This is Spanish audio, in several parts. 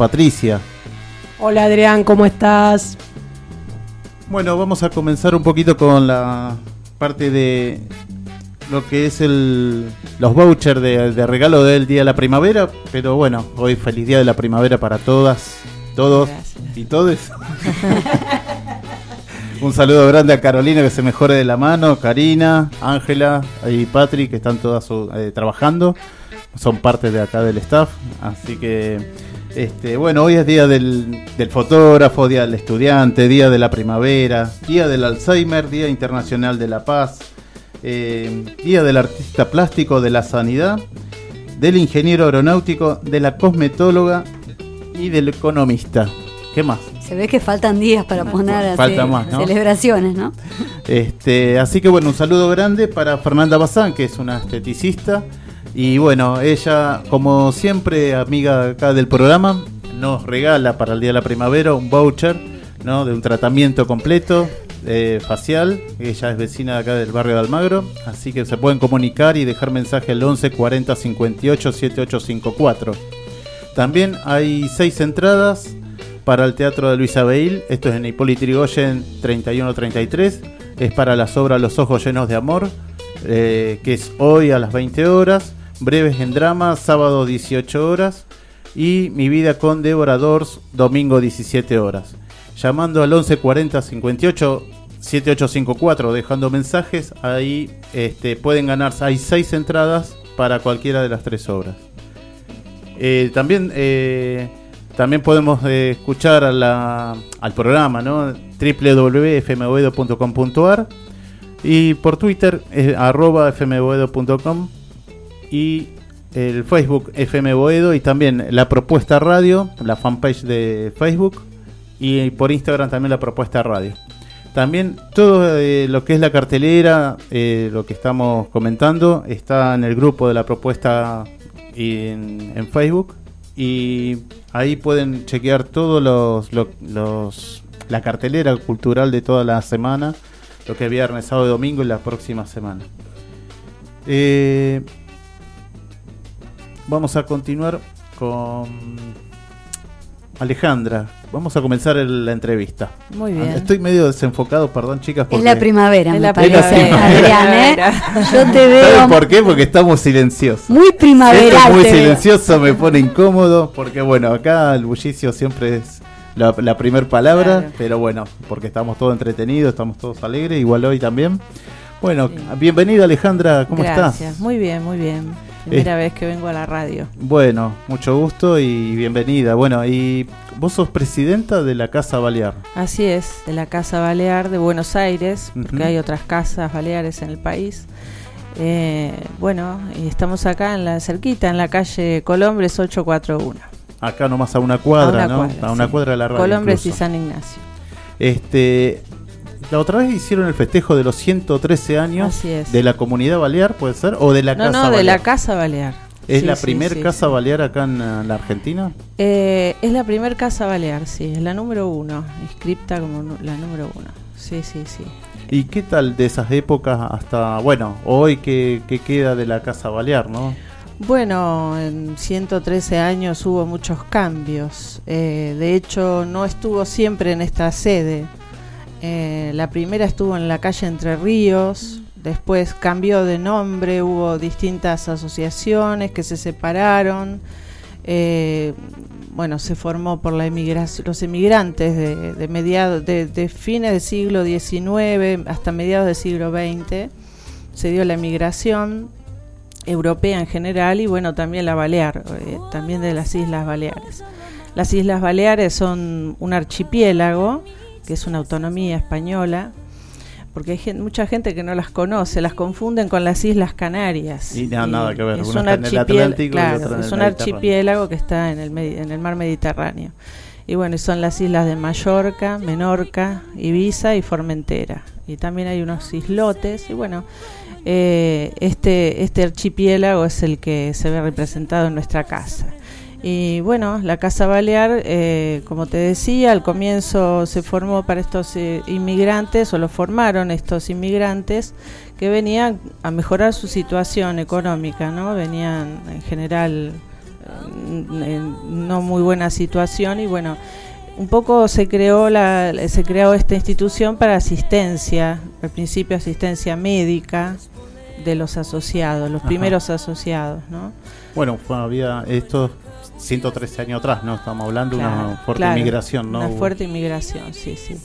Patricia. Hola Adrián, ¿cómo estás? Bueno, vamos a comenzar un poquito con la parte de lo que es el, los vouchers de, regalo del Día de la Primavera, pero bueno, hoy feliz Día de la Primavera para todas, todos y todes. Un saludo grande a Carolina que se mejore de la mano, Karina, Ángela y Patrick que están todas eh, trabajando, son parte de acá del staff, así que este, bueno, hoy es día del, fotógrafo, día del estudiante, día de la primavera, día del Alzheimer, día internacional de la paz, eh, día del artista plástico, de la sanidad, del ingeniero aeronáutico, de la cosmetóloga y del economista. ¿Qué más? Se ve que faltan días para poner celebraciones, ¿no? Este, así que bueno, un saludo grande para Fernanda Bazán, que es una esteticista. Y bueno, ella, como siempre, amiga acá del programa, nos regala para el Día de la Primavera un voucher ¿no? de un tratamiento completo eh, facial. Ella es vecina de acá del barrio de Almagro. Así que se pueden comunicar y dejar mensaje al 11 40 58 7854. También hay seis entradas para el Teatro de Luisa Beil. Esto es en Hipólito Yrigoyen 3133. Es para las obras Los Ojos Llenos de Amor, eh, que es hoy a las 20 horas. Breves en Drama, sábado 18 horas. Y Mi Vida con Devoradores, domingo 17 horas. Llamando al 1140 58 7854, dejando mensajes, ahí este, pueden ganarse. Hay seis entradas para cualquiera de las tres obras. Eh, también eh, también podemos eh, escuchar al programa, ¿no? y por Twitter arroba fmboedo.com y el Facebook fmboedo y también la propuesta radio, la fanpage de Facebook y por Instagram también la propuesta radio. También todo eh, lo que es la cartelera, eh, lo que estamos comentando, está en el grupo de la propuesta en Facebook y ahí pueden chequear todos los, los, la cartelera cultural de toda la semana, lo que es viernes, sábado y domingo y la próxima semana. Eh, vamos a continuar con Alejandra, vamos a comenzar la entrevista. Muy bien. Estoy medio desenfocado, perdón, chicas. Porque... Es la primavera, es la primavera. ¿eh? Yo te veo. ¿Sabes por qué? Porque estamos silenciosos. Muy primavera. muy silencioso, me pone incómodo, porque bueno, acá el bullicio siempre es la, la primer palabra, pero bueno, porque estamos todos entretenidos, estamos todos alegres, igual hoy también. Bueno, bienvenida Alejandra, ¿cómo Gracias. Muy bien, muy bien. Primera vez que vengo a la radio. Bueno, mucho gusto y bienvenida. Bueno, y vos sos presidenta de la Casa Balear. Así es, de la Casa Balear de Buenos Aires, porque hay otras casas baleares en el país. Eh, bueno, y estamos acá en la cerquita, en la calle Colombres 841. Acá nomás a una cuadra, ¿no? a una cuadra de la radio. Colombres y San Ignacio. Este, la otra vez hicieron el festejo de los 113 años de la comunidad balear, ¿puede ser? ¿O de la Casa no, no, de la Casa Balear. ¿Es la primer casa balear acá en la Argentina? Eh, es la primer casa balear, sí, es la número uno, inscripta como la número uno. Sí, sí, sí. ¿Y qué tal de esas épocas hasta, bueno, hoy qué, queda de la casa balear, no? Bueno, en 113 años hubo muchos cambios. Eh, de hecho, no estuvo siempre en esta sede. Eh, la primera estuvo en la calle Entre Ríos, después cambió de nombre, hubo distintas asociaciones que se separaron. Eh, bueno, se formó por la emigración, los emigrantes de, mediados, de, fines del siglo XIX hasta mediados del siglo XX. Se dio la emigración europea en general y bueno, también la Balear, eh, también de las Islas Baleares. Las Islas Baleares son un archipiélago que es una autonomía española, porque hay mucha gente que no las conoce, las confunden con las Islas Canarias. Y, nada que ver, es un, archipiélago que está en el, en el mar Mediterráneo. Y bueno, son las islas de Mallorca, Menorca, Ibiza y Formentera. Y también hay unos islotes. Y bueno, eh, este, este archipiélago es el que se ve representado en nuestra casa. Y bueno, la Casa Balear, eh, como te decía, al comienzo se formó para estos eh, inmigrantes, o lo formaron estos inmigrantes, que venían a mejorar su situación económica, ¿no? Venían en general en no muy buena situación y bueno, un poco se creó la, se creó esta institución para asistencia, al principio asistencia médica de los asociados, los primeros asociados, ¿no? Bueno, había estos 113 años atrás, ¿no? Estamos hablando de una fuerte inmigración, ¿no? Una fuerte inmigración, sí, sí.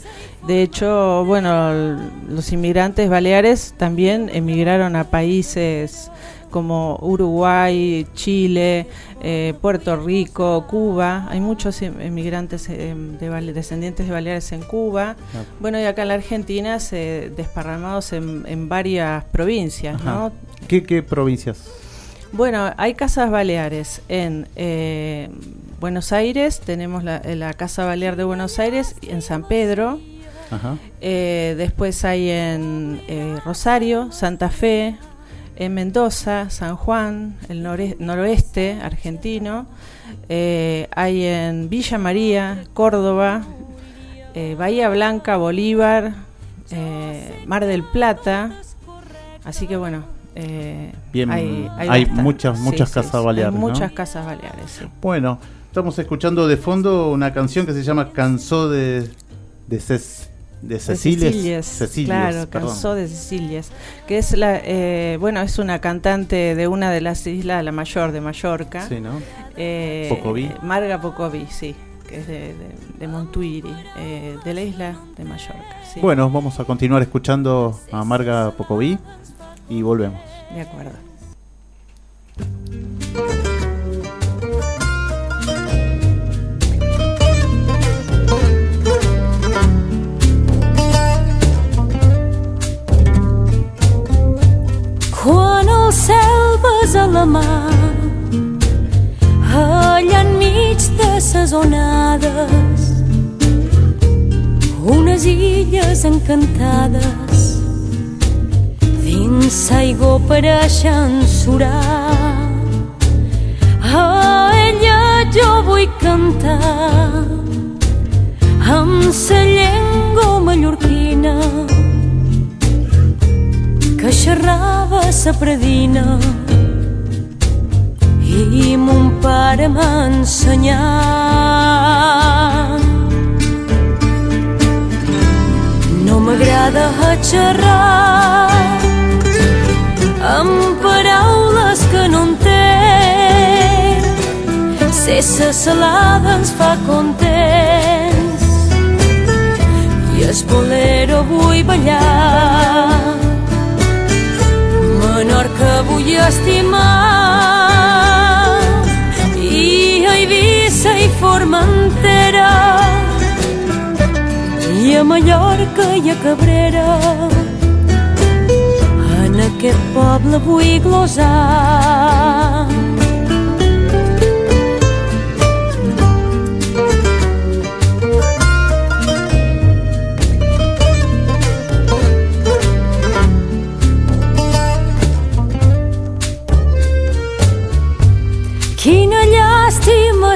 De hecho, bueno, los inmigrantes baleares también emigraron a países como Uruguay, Chile, eh, Puerto Rico, Cuba. Hay muchos emigrantes eh, de, descendientes de Baleares en Cuba. Bueno, y acá en la Argentina se desparramados en, varias provincias, ¿no? ¿Qué, provincias? Bueno, hay casas baleares en eh, Buenos Aires, tenemos la, Casa Balear de Buenos Aires, en San Pedro, después hay en Rosario, Santa Fe, en Mendoza, San Juan, el noroeste argentino, eh, hay en Villa María, Córdoba, eh, Bahía Blanca, Bolívar, eh, Mar del Plata, así que bueno. Bien, hay, muchas muchas casas baleares. muchas casas baleares. Bueno, estamos escuchando de fondo una canción que se llama Cansó de, de de Cecilias, claro, cansó de que es la, eh, bueno, es una cantante de una de las islas, la mayor de Mallorca. Sí, ¿no? Eh, Pocoví. Marga Pocoví, sí, que es de, de, Montuiri, eh, de la isla de Mallorca. Bueno, vamos a continuar escuchando a Marga Pocoví y volvemos. De acuerdo. cel besa la mà allà enmig de ses onades unes illes encantades dins aigó pareixen surar a ella jo vull cantar amb sa llengua mallorquina que xerrava sa predina i mon pare m'ha ensenyat. No m'agrada xerrar amb paraules que no entenc. Ser sa salada ens fa contents. I es bolero vull ballar. Menorca vull estimar. I a Eivissa i Formentera. I a Mallorca i a Cabrera aquest poble vull glosar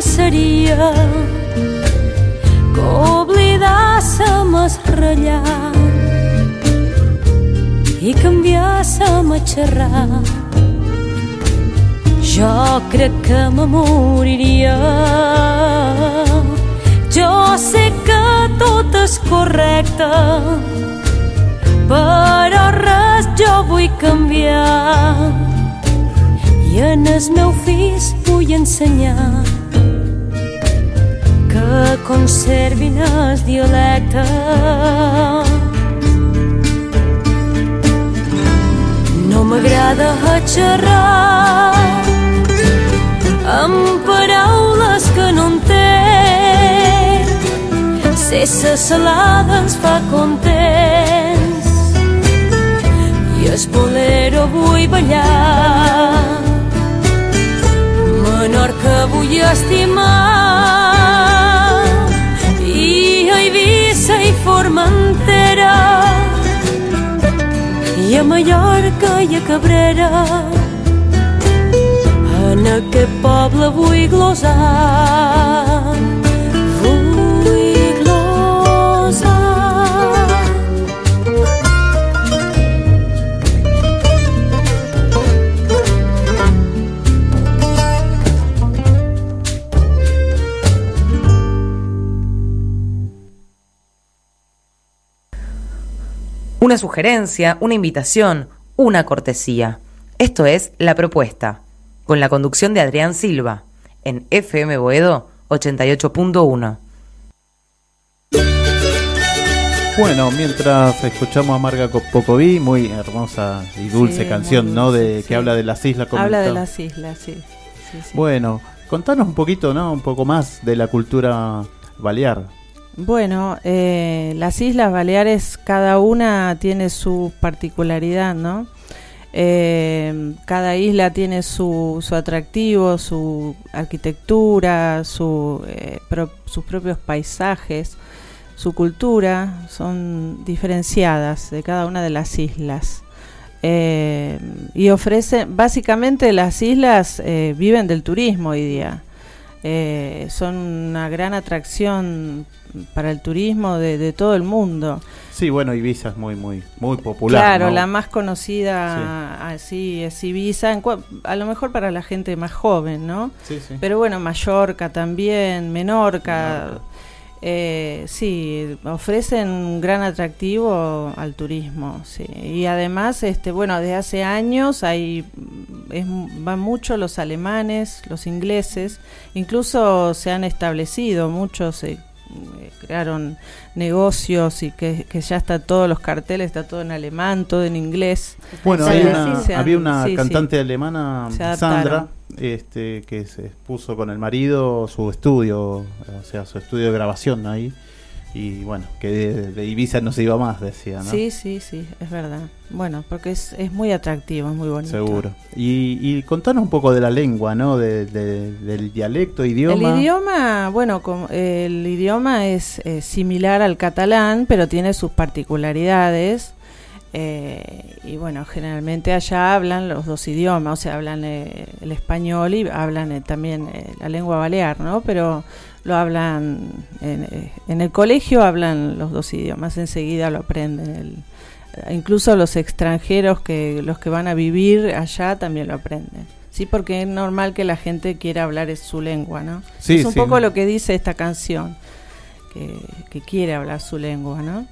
seria que oblidássem el ratllar i canviàssem a xerrar. Jo crec que me moriria. Jo sé que tot és correcte, però res jo vull canviar. I en el meu fills vull ensenyar que conservin el dialecte. M'agrada xerrar amb paraules que no entenc. Ser sa salada ens fa contents i el bolero vull ballar. Menorca vull estimar i Formentera i a Mallorca i a Cabrera. En aquest poble vull glosar sugerencia, una invitación, una cortesía. Esto es La Propuesta, con la conducción de Adrián Silva, en FM Boedo 88.1. Bueno, mientras escuchamos a Marga Pocoví, muy hermosa y dulce canción, ¿no? De que habla de las islas. Habla de las islas, sí. Bueno, contanos un poquito, ¿no? Un poco más de la cultura balear. Bueno, eh, las Islas Baleares, cada una tiene su particularidad, ¿no? Eh, cada isla tiene su, su, atractivo, su arquitectura, su, eh, sus propios paisajes, su cultura, son diferenciadas de cada una de las islas. y ofrecen, básicamente las islas viven del turismo hoy día. Son una gran atracción para el turismo de, todo el mundo. Sí, bueno, Ibiza es muy, muy, muy popular. Claro, la más conocida así es Ibiza, a lo mejor para la gente más joven, ¿no? Sí, sí. Pero bueno, Mallorca también, Menorca. Eh, sí, ofrecen un gran atractivo al turismo, sí. Y además, este, bueno, desde hace años hay, van mucho los alemanes, los ingleses, incluso se han establecido muchos eh, crearon negocios y que, ya está todos los carteles, está todo en alemán, todo en inglés. Bueno, había una cantante alemana, Sandra, este, que se puso con el marido su estudio, o sea, su estudio de grabación ahí y bueno, que de, Ibiza no se iba más, decía, ¿no? Sí, sí, sí, es verdad. Bueno, porque es, es muy atractivo, es muy bonito. Seguro. Y, y contanos un poco de la lengua, ¿no? De, del dialecto, idioma. El idioma, bueno, el idioma es similar al catalán, pero tiene sus particularidades. Eh, y bueno, generalmente allá hablan los dos idiomas, o sea, hablan eh, el español y hablan eh, también la lengua balear, ¿no? Pero lo hablan en, el colegio, hablan los dos idiomas, enseguida lo aprenden. incluso los extranjeros que los que van a vivir allá también lo aprenden. Sí, porque es normal que la gente quiera hablar su lengua, ¿no? es un poco lo que dice esta canción, que, que quiere hablar su lengua, ¿no?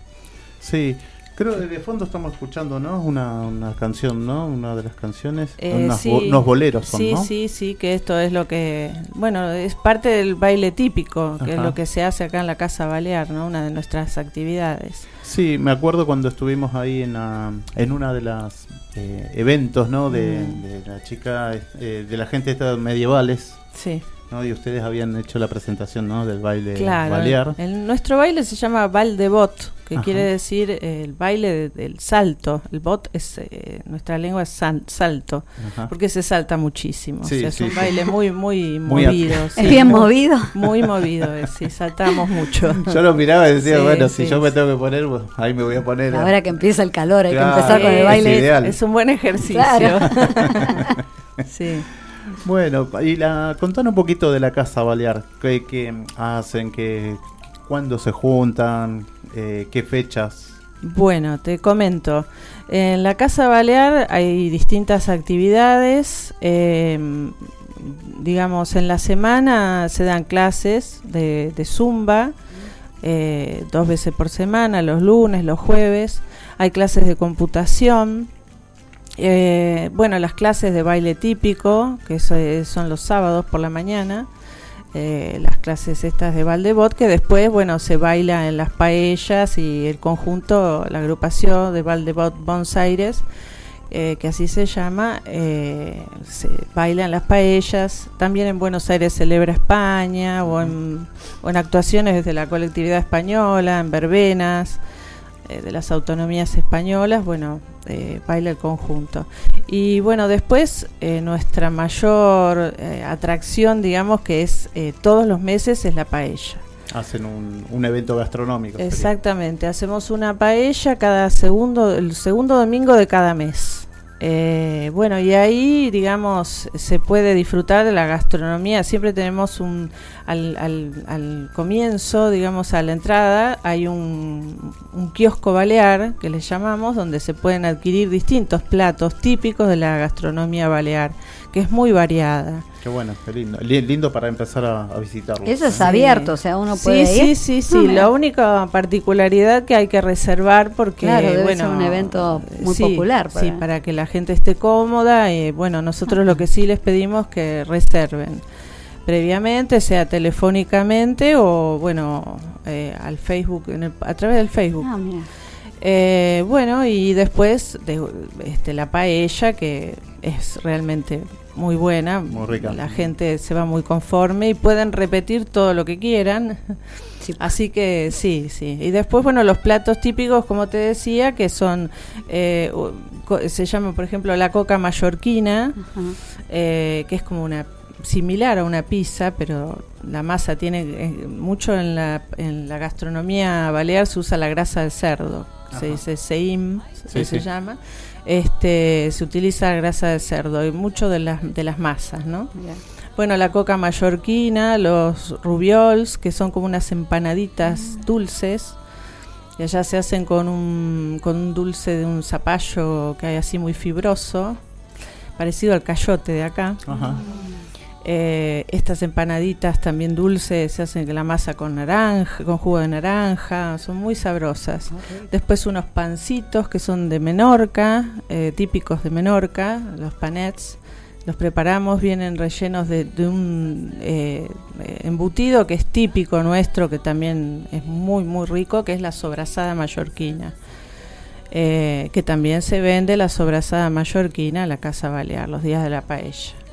Sí, Creo que de fondo estamos escuchando, ¿no? Una, una canción, ¿no? Una de las canciones. Eh, unos boleros son, sí, Sí, sí, que esto es lo que... Bueno, es parte del baile típico, que es lo que se hace acá en la Casa Balear, ¿no? Una de nuestras actividades. Sí, me acuerdo cuando estuvimos ahí en, en una de las eh, eventos, ¿no? De, mm. la chica, eh, de la gente de estas medievales. Sí. ¿No? Y ustedes habían hecho la presentación, ¿no? Del baile balear. El, nuestro baile se llama Bot que quiere decir eh, el baile del salto. El bot es, eh, nuestra lengua es salto, porque se salta muchísimo. es un baile muy, muy, movido. es bien movido. Muy movido, sí, saltamos mucho. Yo lo miraba y decía, bueno, si yo me tengo que poner, ahí me voy a poner. Ahora que empieza el calor, hay que empezar con el baile. Es, un buen ejercicio. sí. Bueno, y la, contanos un poquito de la Casa Balear. ¿Qué, hacen? Qué, ¿Cuándo se juntan? Eh, ¿Qué fechas? Bueno, te comento. En la Casa Balear hay distintas actividades. Em, digamos, en la semana se dan clases de, zumba, eh, dos veces por semana, los lunes, los jueves. Hay clases de computación. Eh, bueno, las clases de baile típico, que son los sábados por la mañana. Eh, las clases estas de Valdebot, que después, bueno, se baila en las paellas y el conjunto, la agrupación de Valdebot Bonsaires, eh, que así se llama, eh, se baila en las paellas. También en Buenos Aires celebra España o en, o en actuaciones de la colectividad española, en verbenas. Eh, de las autonomías españolas, bueno, eh, baila el conjunto. Y bueno, después eh, nuestra mayor atracción, digamos, que es todos los meses, es la paella. Hacen un, un evento gastronómico. Exactamente, hacemos una paella cada segundo, el segundo domingo de cada mes. Eh, bueno, y ahí, digamos, se puede disfrutar de la gastronomía. Siempre tenemos un, al, al, comienzo, digamos, a la entrada, hay un, un, kiosco balear, que le llamamos, donde se pueden adquirir distintos platos típicos de la gastronomía balear, que es muy variada. Qué bueno, qué lindo. Lindo para empezar a, visitarlo. Eso es abierto, o sea, uno puede sí, ir. Sí, sí, sí. La única particularidad que hay que reservar porque, claro, bueno, es un evento muy popular. Para... Sí, para que la gente esté cómoda. Y, bueno, nosotros lo que sí les pedimos que reserven previamente, sea telefónicamente o, bueno, eh, al Facebook, a través del Facebook. Ah, eh, bueno, y después de, este, la paella, que es realmente muy buena. Muy rica. La gente se va muy conforme y pueden repetir todo lo que quieran. Así que sí, sí. Y después, bueno, los platos típicos, como te decía, que son, eh, se llama, por ejemplo, la coca mallorquina, eh, que es como una similar a una pizza, pero la masa tiene eh, mucho en la, en la gastronomía balear se usa la grasa de cerdo, se dice seim, se llama este, se utiliza grasa de cerdo y mucho de las, de las masas, ¿no? Bueno, la coca mallorquina, los rubiols, que son como unas empanaditas mm. dulces, y allá se hacen con un, con un dulce de un zapallo que hay así muy fibroso, parecido al cayote de acá. Ajá. Eh, estas empanaditas también dulces se hacen la masa con naranja, con jugo de naranja, son muy sabrosas. Después unos pancitos que son de Menorca, eh, típicos de Menorca, los panets. Los preparamos, vienen rellenos de, un eh, embutido que es típico nuestro, que también es muy, muy rico, que es la sobrasada mallorquina. que también se vende la sobrasada mallorquina en la Casa Balear, los días de la paella.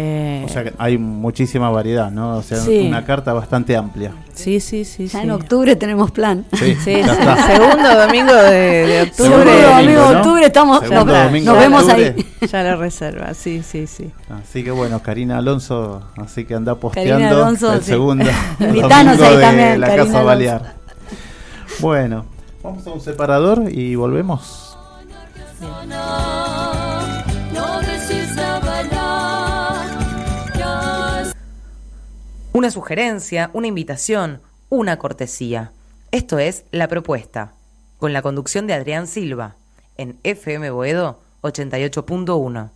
Eh, o sea que hay muchísima variedad, ¿no? O sea, una carta bastante amplia. Sí, sí, sí. Ya en octubre tenemos plan. Sí, sí segundo domingo de, octubre. Segundo domingo de octubre estamos. nos, vemos ahí. Ya la reserva, sí, sí, sí. Así que bueno, Karina Alonso, así que anda posteando Alonso, el segundo Invitanos ahí también, la Casa Balear. Bueno, vamos a un separador y volvemos. Una sugerencia, una invitación, una cortesía. Esto es La Propuesta, con la conducción de Adrián Silva, en FM Boedo 88.1.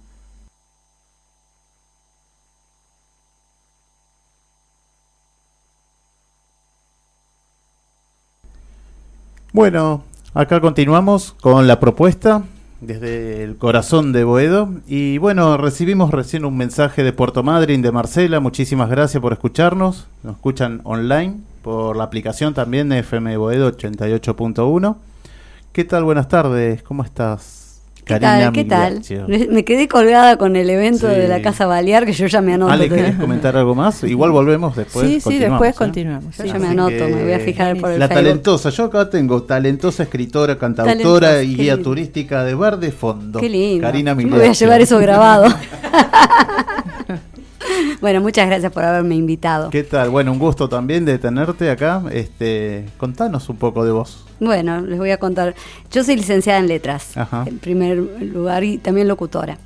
Bueno, acá continuamos con la propuesta desde el corazón de Boedo. Y bueno, recibimos recién un mensaje de Puerto Madryn, de Marcela. Muchísimas gracias por escucharnos. Nos escuchan online por la aplicación también de FM Boedo 88.1. ¿Qué tal? Buenas tardes. ¿Cómo estás? ¿Qué tal? ¿Qué tal? Me quedé colgada con el evento de la Casa Balear, que yo ya me anoto. Ale, ¿querés comentar algo más? Igual volvemos después. Sí, sí, después ¿eh? continuamos. Yo ya me anoto, me voy a fijar por el La talentosa, yo acá tengo talentosa escritora, cantautora y guía turística de Bar de Fondo. Qué lindo. Karina Me voy a llevar eso grabado. Bueno, muchas gracias por haberme invitado. ¿Qué tal? Bueno, un gusto también de tenerte acá. Este, contanos un poco de vos. Bueno, les voy a contar. Yo soy licenciada en letras, en primer lugar, y también locutora.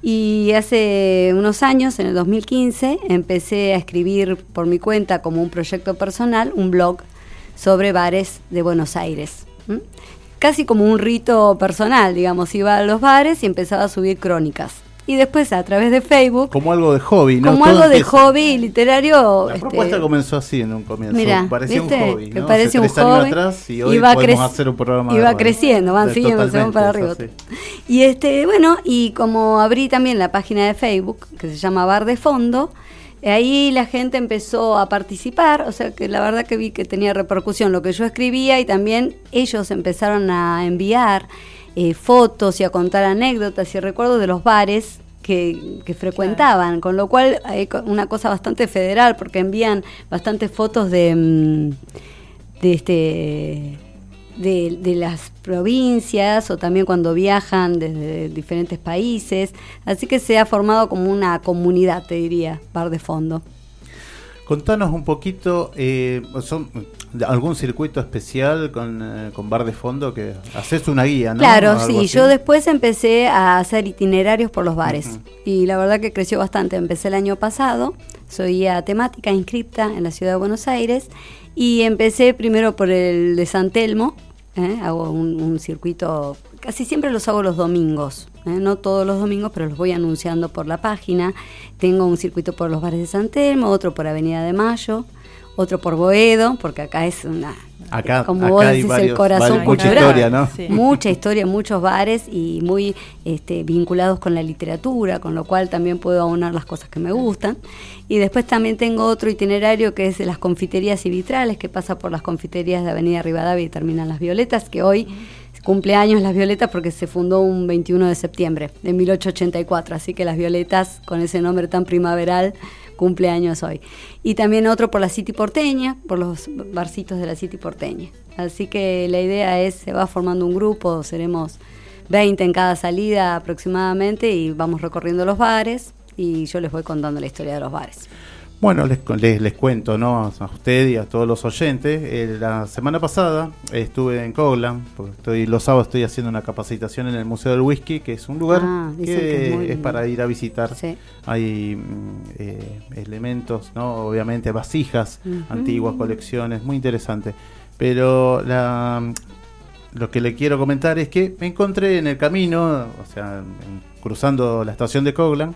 Y hace unos años, en el 2015, empecé a escribir por mi cuenta como un proyecto personal un blog sobre bares de Buenos Aires. Casi como un rito personal, digamos, iba a los bares y empezaba a subir crónicas y después a través de Facebook. Como algo de hobby, ¿no? Como algo de hobby literario. La este, propuesta comenzó así en un comienzo. Mira, parecía un hobby. ¿no? parecía un hobby. atrás y hoy podemos hacer un programa. Y va creciendo, van siguiendo, se van para arriba. Y este, bueno, y como abrí también la página de Facebook, que se llama Bar de Fondo, Ahí la gente empezó a participar, o sea que la verdad que vi que tenía repercusión lo que yo escribía y también ellos empezaron a enviar eh, fotos y a contar anécdotas y recuerdos de los bares que, frecuentaban, con lo cual hay una cosa bastante federal porque envían bastantes fotos de, mm, de este de, de, las provincias o también cuando viajan desde diferentes países. Así que se ha formado como una comunidad, te diría, Bar de Fondo. Contanos un poquito, eh, son algún circuito especial con, eh, con, bar de fondo que haces una guía, ¿no? Claro, sí. Yo después empecé a hacer itinerarios por los bares y la verdad que creció bastante. Empecé el año pasado, soy guía temática inscripta en la ciudad de Buenos Aires y empecé primero por el de San Telmo. ¿eh? Hago un, un circuito, casi siempre los hago los domingos ¿eh? no todos los domingos, pero los voy anunciando por la página. Tengo un circuito por los bares de San Telmo, otro por Avenida de Mayo, otro por Boedo, porque acá es una Acá, como vos decís, el corazón mucha historia, ¿no? Mucha historia, muchos bares y muy este, vinculados con la literatura, con lo cual también puedo aunar las cosas que me gustan. Y después también tengo otro itinerario que es de las confiterías y vitrales, que pasa por las confiterías de Avenida Rivadavia y terminan Las Violetas, que hoy años Las Violetas porque se fundó un 21 de septiembre de 1884, así que Las Violetas, con ese nombre tan primaveral, cumpleaños hoy. Y también otro por la City porteña, por los barcitos de la City porteña. Así que la idea es, se va formando un grupo, seremos 20 en cada salida aproximadamente y vamos recorriendo los bares y yo les voy contando la historia de los bares. Bueno, les, les, cuento ¿no? a usted y a todos los oyentes. Eh, la semana pasada estuve en Coglan, porque estoy, los sábados estoy haciendo una capacitación en el Museo del Whisky, que es un lugar ah, que, es, para ir a visitar. Hay mm, eh, elementos, ¿no? obviamente vasijas, antiguas colecciones, muy interesante. Pero la, lo que le quiero comentar es que me encontré en el camino, o sea, cruzando la estación de Coglan,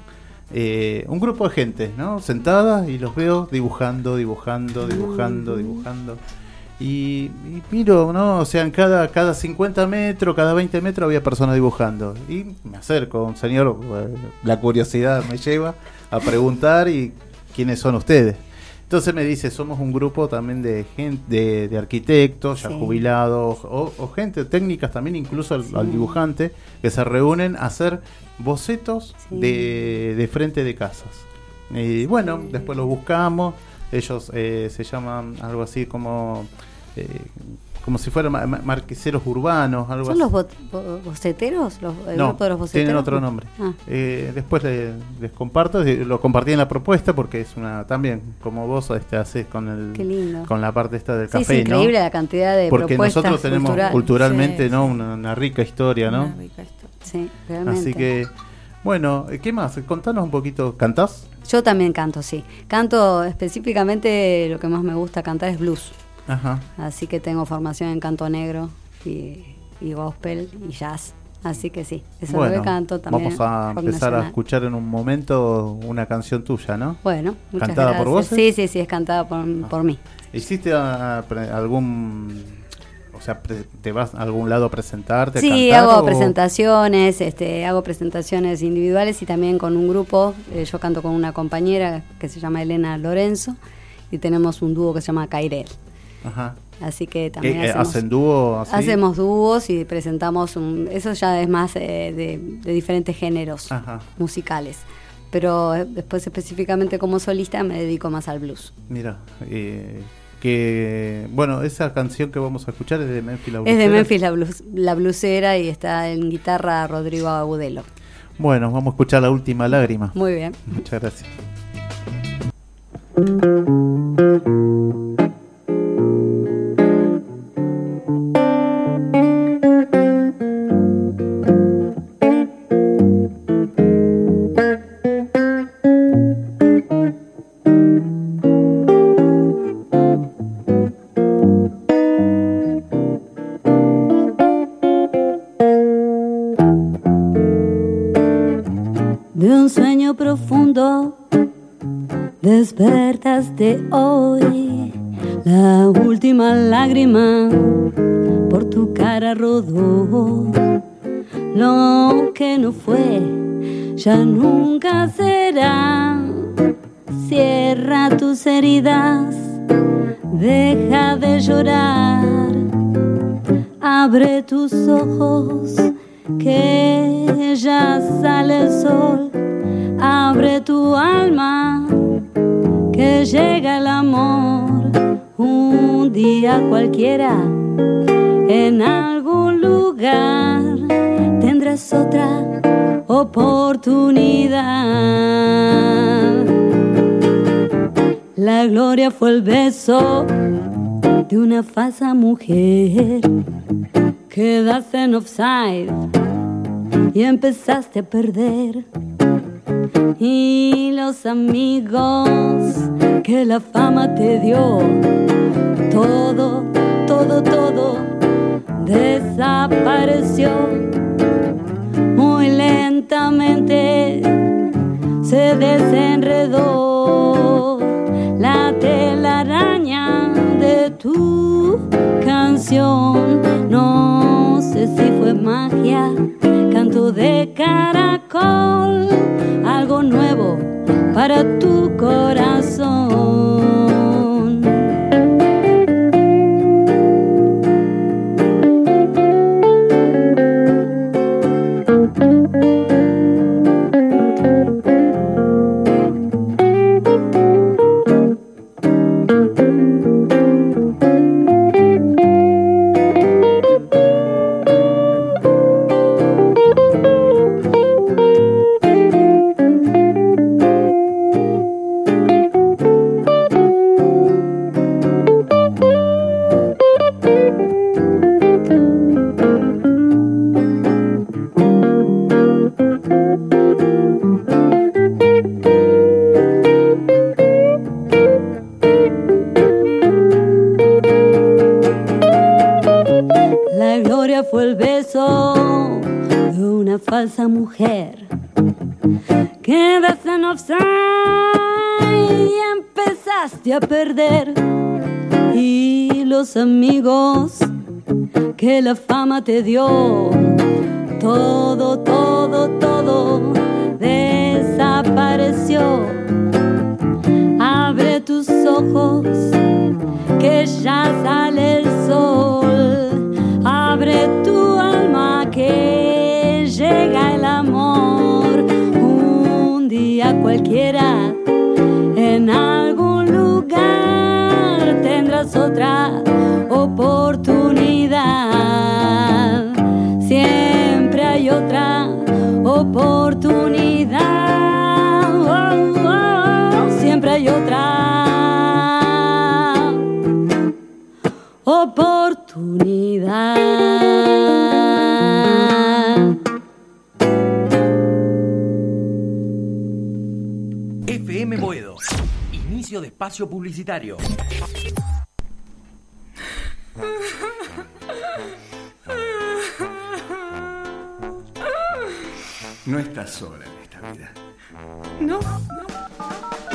eh, un grupo de gente, ¿no? Sentada y los veo dibujando, dibujando, dibujando, dibujando. Y, miro, ¿no? O sea, en cada, cada 50 metros, cada 20 metros había personas dibujando. Y me acerco, un señor, eh, la curiosidad me lleva a preguntar y quiénes son ustedes. Entonces me dice, somos un grupo también de gente, de, arquitectos ya jubilados o, gente técnicas también, incluso al, dibujante, que se reúnen a hacer bocetos de, de, frente de casas. Y bueno, después los buscamos, ellos eh, se llaman algo así como... Eh, como si fueran marqueseros urbanos, algo ¿Son los boceteros? Los, ¿El no, grupo de los boceteros? tienen otro nombre. Ah. Eh, después les, comparto, lo compartí en la propuesta porque es una también, como vos este, haces con el con la parte esta del café, es increíble la cantidad de Porque nosotros tenemos culturalmente no una, rica historia, ¿no? Una rica historia. Sí, realmente. Así que, bueno, ¿qué más? Contanos un poquito, ¿cantás? Yo también canto, sí. Canto específicamente, lo que más me gusta cantar es blues. Así que tengo formación en canto negro y, gospel y jazz. Así que sí, eso es lo que canto también. Vamos a empezar a escuchar en un momento una canción tuya, ¿no? Bueno, muchas ¿Cantada por vos? Sí, sí, sí, es cantada por, ah. por mí. ¿Hiciste ah, algún o sea, te vas a algún lado a presentarte? Sí, hago presentaciones, este, hago presentaciones individuales y también con un grupo. Eh, yo canto con una compañera que se llama Elena Lorenzo y tenemos un dúo que se llama Cairel. Así que también eh, hacemos, hacen dúos. Hacemos dúos y presentamos un, eso ya es más eh, de, diferentes géneros musicales. Pero eh, después específicamente como solista me dedico más al blues. Mira, que bueno, esa canción que vamos a escuchar es de Memphis la blusera. Es de Memphis la, blues, la blusera y está en guitarra Rodrigo Agudelo. Bueno, vamos a escuchar la última lágrima. Muy bien. Muchas gracias. Última lágrima por tu cara rodó. Lo que no fue ya nunca será. Cierra tus heridas, deja de llorar. Abre tus ojos, que ya sale el sol. Abre tu alma que llega el amor un día cualquiera en algún lugar tendrás otra oportunidad. La gloria fue el beso de una falsa mujer. Quedaste en offside y empezaste a perder y los amigos que la fama te dio. Todo, todo, todo desapareció. Muy lentamente se desenredó la telaraña de tu canción. No sé si fue magia, canto de caracol, algo nuevo para tu corazón. La fama te dio. Todo, todo, todo desapareció. Abre tus ojos, que ya sale el sol. Abre tu alma, que llega el amor. Un día cualquiera, en algún lugar, tendrás otra oportunidad. Siempre hay otra oportunidad. Siempre hay otra oportunidad. FM Boedo. Inicio de espacio publicitario. No estás sola en esta vida. No.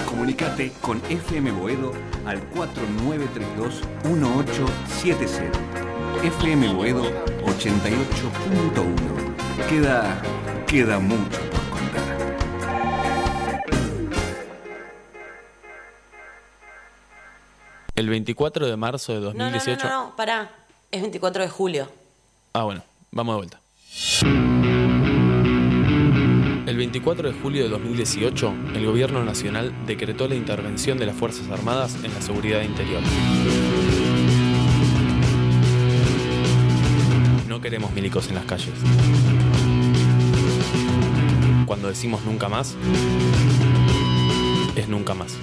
Comunicate con FM Boedo al 4932-1870. FM Boedo 88.1. Queda. queda mucho por contar. El 24 de marzo de 2018. No, no, no, no, pará. Es 24 de julio. Ah, bueno, vamos de vuelta. El 24 de julio de 2018, el Gobierno Nacional decretó la intervención de las Fuerzas Armadas en la seguridad interior. No queremos milicos en las calles. Cuando decimos nunca más, es nunca más.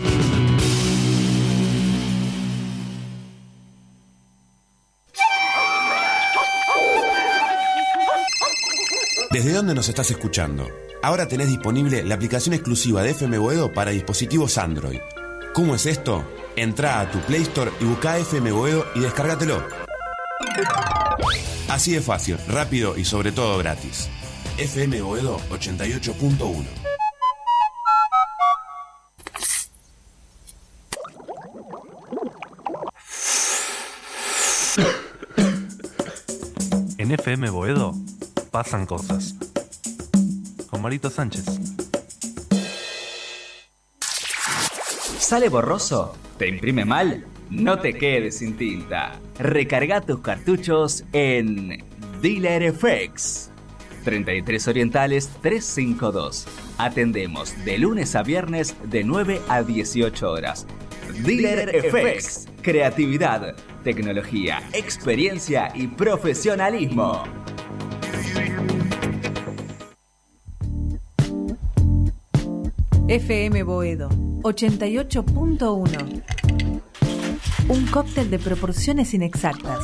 ¿Desde dónde nos estás escuchando? Ahora tenés disponible la aplicación exclusiva de FM Boedo para dispositivos Android. ¿Cómo es esto? Entra a tu Play Store y busca FM Boedo y descárgatelo. Así de fácil, rápido y sobre todo gratis. FM Boedo 88.1 En FM Boedo pasan cosas. Marito Sánchez. ¿Sale borroso? ¿Te imprime mal? No te quedes sin tinta. Recarga tus cartuchos en Dealer FX. 33 Orientales 352. Atendemos de lunes a viernes de 9 a 18 horas. Dealer FX. Creatividad, tecnología, experiencia y profesionalismo. FM Boedo 88.1. Un cóctel de proporciones inexactas.